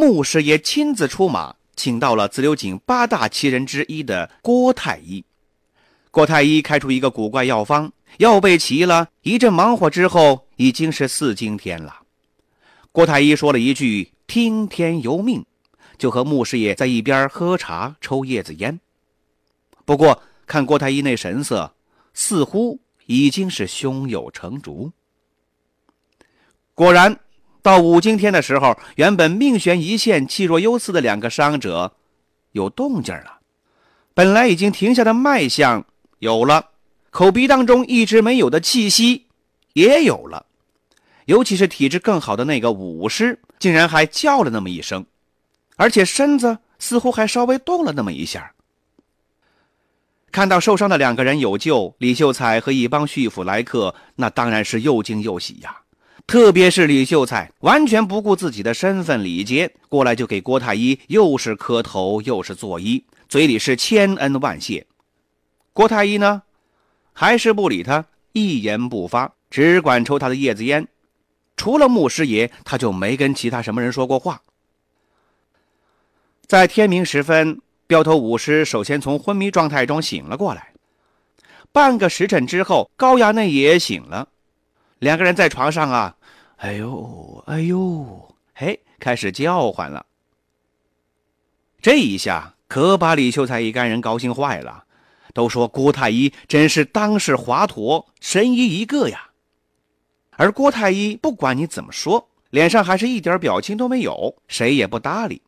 穆师爷亲自出马，请到了自流井八大奇人之一的郭太医。郭太医开出一个古怪药方，药备齐了，一阵忙活之后，已经是四更天了。郭太医说了一句“听天由命”，就和穆师爷在一边喝茶、抽叶子烟。不过看郭太医那神色，似乎已经是胸有成竹。果然。到五更天的时候，原本命悬一线、气若游丝的两个伤者有动静了。本来已经停下的脉象有了，口鼻当中一直没有的气息也有了。尤其是体质更好的那个武师，竟然还叫了那么一声，而且身子似乎还稍微动了那么一下。看到受伤的两个人有救，李秀才和一帮续府来客，那当然是又惊又喜呀。特别是李秀才，完全不顾自己的身份礼节，过来就给郭太医又是磕头又是作揖，嘴里是千恩万谢。郭太医呢，还是不理他，一言不发，只管抽他的叶子烟。除了牧师爷，他就没跟其他什么人说过话。在天明时分，镖头武师首先从昏迷状态中醒了过来。半个时辰之后，高衙内也醒了。两个人在床上啊，哎呦哎呦，嘿，开始叫唤了。这一下可把李秀才一干人高兴坏了，都说郭太医真是当世华佗神医一个呀。而郭太医不管你怎么说，脸上还是一点表情都没有，谁也不搭理。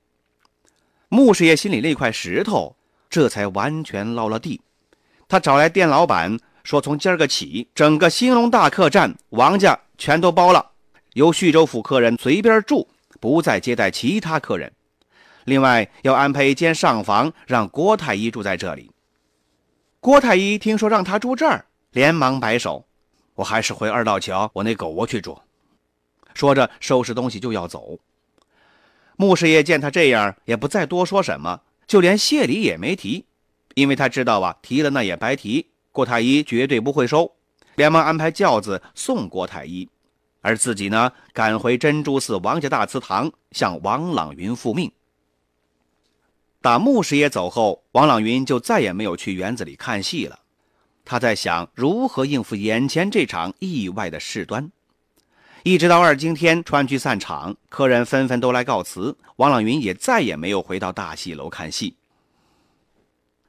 穆师爷心里那块石头这才完全落了地，他找来店老板。说从今儿个起，整个兴隆大客栈王家全都包了，由徐州府客人随便住，不再接待其他客人。另外要安排一间上房，让郭太医住在这里。郭太医听说让他住这儿，连忙摆手：“我还是回二道桥我那狗窝去住。”说着收拾东西就要走。穆师爷见他这样，也不再多说什么，就连谢礼也没提，因为他知道啊，提了那也白提。郭太医绝对不会收，连忙安排轿子送郭太医，而自己呢，赶回珍珠寺王家大祠堂向王朗云复命。打穆师爷走后，王朗云就再也没有去园子里看戏了。他在想如何应付眼前这场意外的事端。一直到二更天川剧散场，客人纷纷都来告辞，王朗云也再也没有回到大戏楼看戏。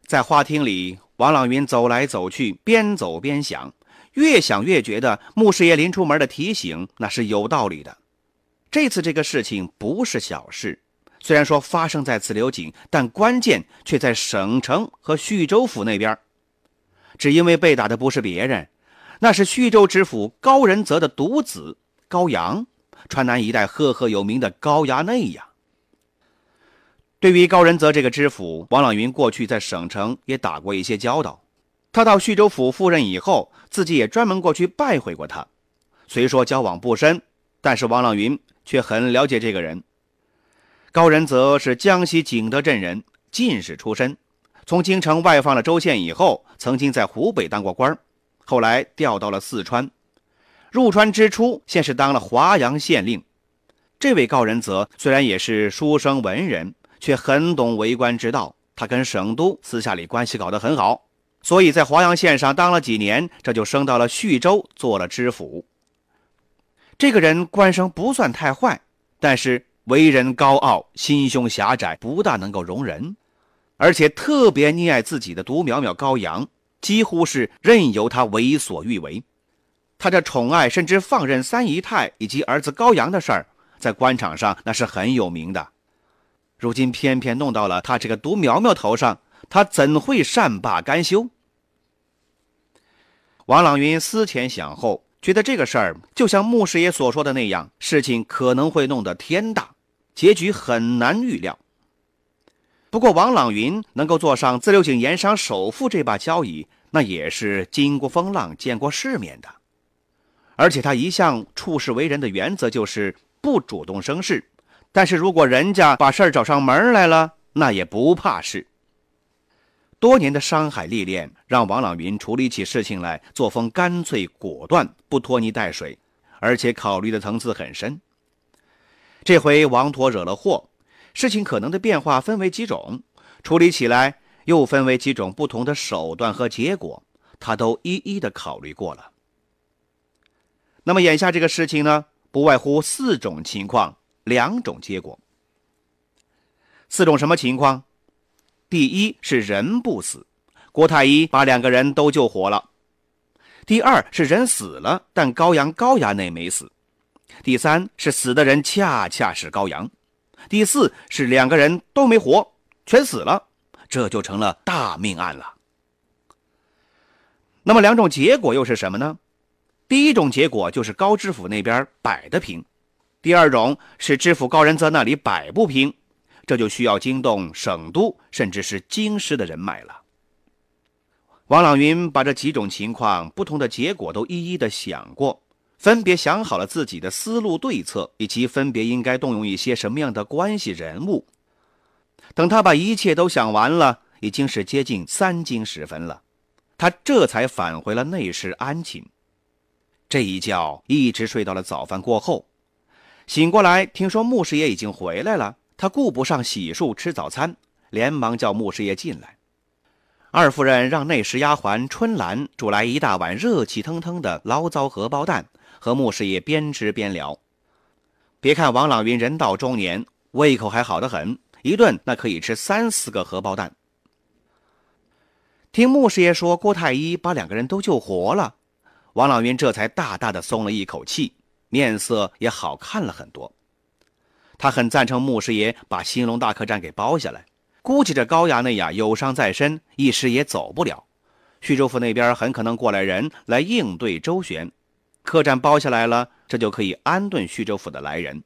在花厅里。王朗云走来走去，边走边想，越想越觉得穆师爷临出门的提醒那是有道理的。这次这个事情不是小事，虽然说发生在自流井，但关键却在省城和徐州府那边。只因为被打的不是别人，那是徐州知府高仁泽的独子高阳，川南一带赫赫有名的高衙内呀。对于高仁泽这个知府，王朗云过去在省城也打过一些交道。他到徐州府赴任以后，自己也专门过去拜会过他。虽说交往不深，但是王朗云却很了解这个人。高仁泽是江西景德镇人，进士出身，从京城外放了州县以后，曾经在湖北当过官后来调到了四川。入川之初，先是当了华阳县令。这位高仁泽虽然也是书生文人。却很懂为官之道，他跟省都私下里关系搞得很好，所以在华阳县上当了几年，这就升到了徐州做了知府。这个人官声不算太坏，但是为人高傲，心胸狭窄，不大能够容人，而且特别溺爱自己的独苗苗高阳，几乎是任由他为所欲为。他这宠爱甚至放任三姨太以及儿子高阳的事儿，在官场上那是很有名的。如今偏偏弄到了他这个独苗苗头上，他怎会善罢甘休？王朗云思前想后，觉得这个事儿就像穆师爷所说的那样，事情可能会弄得天大。结局很难预料。不过，王朗云能够坐上自流井盐商首富这把交椅，那也是经过风浪、见过世面的。而且，他一向处事为人的原则就是不主动生事，但是如果人家把事儿找上门来了，那也不怕事。多年的商海历练，让王朗云处理起事情来作风干脆果断，不拖泥带水，而且考虑的层次很深。这回王驼惹了祸。事情可能的变化分为几种，处理起来又分为几种不同的手段和结果，他都一一的考虑过了。那么眼下这个事情呢，不外乎四种情况，两种结果。四种什么情况？第一是人不死，郭太医把两个人都救活了；第二是人死了，但高阳高衙内没死；第三是死的人恰恰是高阳。第四是两个人都没活，全死了，这就成了大命案了。那么两种结果又是什么呢？第一种结果就是高知府那边摆的平，第二种是知府高仁泽那里摆不平，这就需要惊动省都甚至是京师的人脉了。王朗云把这几种情况不同的结果都一一的想过。分别想好了自己的思路对策，以及分别应该动用一些什么样的关系人物。等他把一切都想完了，已经是接近三更时分了，他这才返回了内室安寝。这一觉一直睡到了早饭过后，醒过来听说穆师爷已经回来了，他顾不上洗漱吃早餐，连忙叫穆师爷进来。二夫人让内侍丫鬟春兰煮来一大碗热气腾腾的醪糟荷包蛋。和穆师爷边吃边聊，别看王朗云人到中年，胃口还好得很，一顿那可以吃三四个荷包蛋。听穆师爷说郭太医把两个人都救活了，王朗云这才大大的松了一口气，面色也好看了很多。他很赞成穆师爷把兴隆大客栈给包下来，估计这高衙内呀有伤在身，一时也走不了。徐州府那边很可能过来人来应对周旋。客栈包下来了，这就可以安顿徐州府的来人。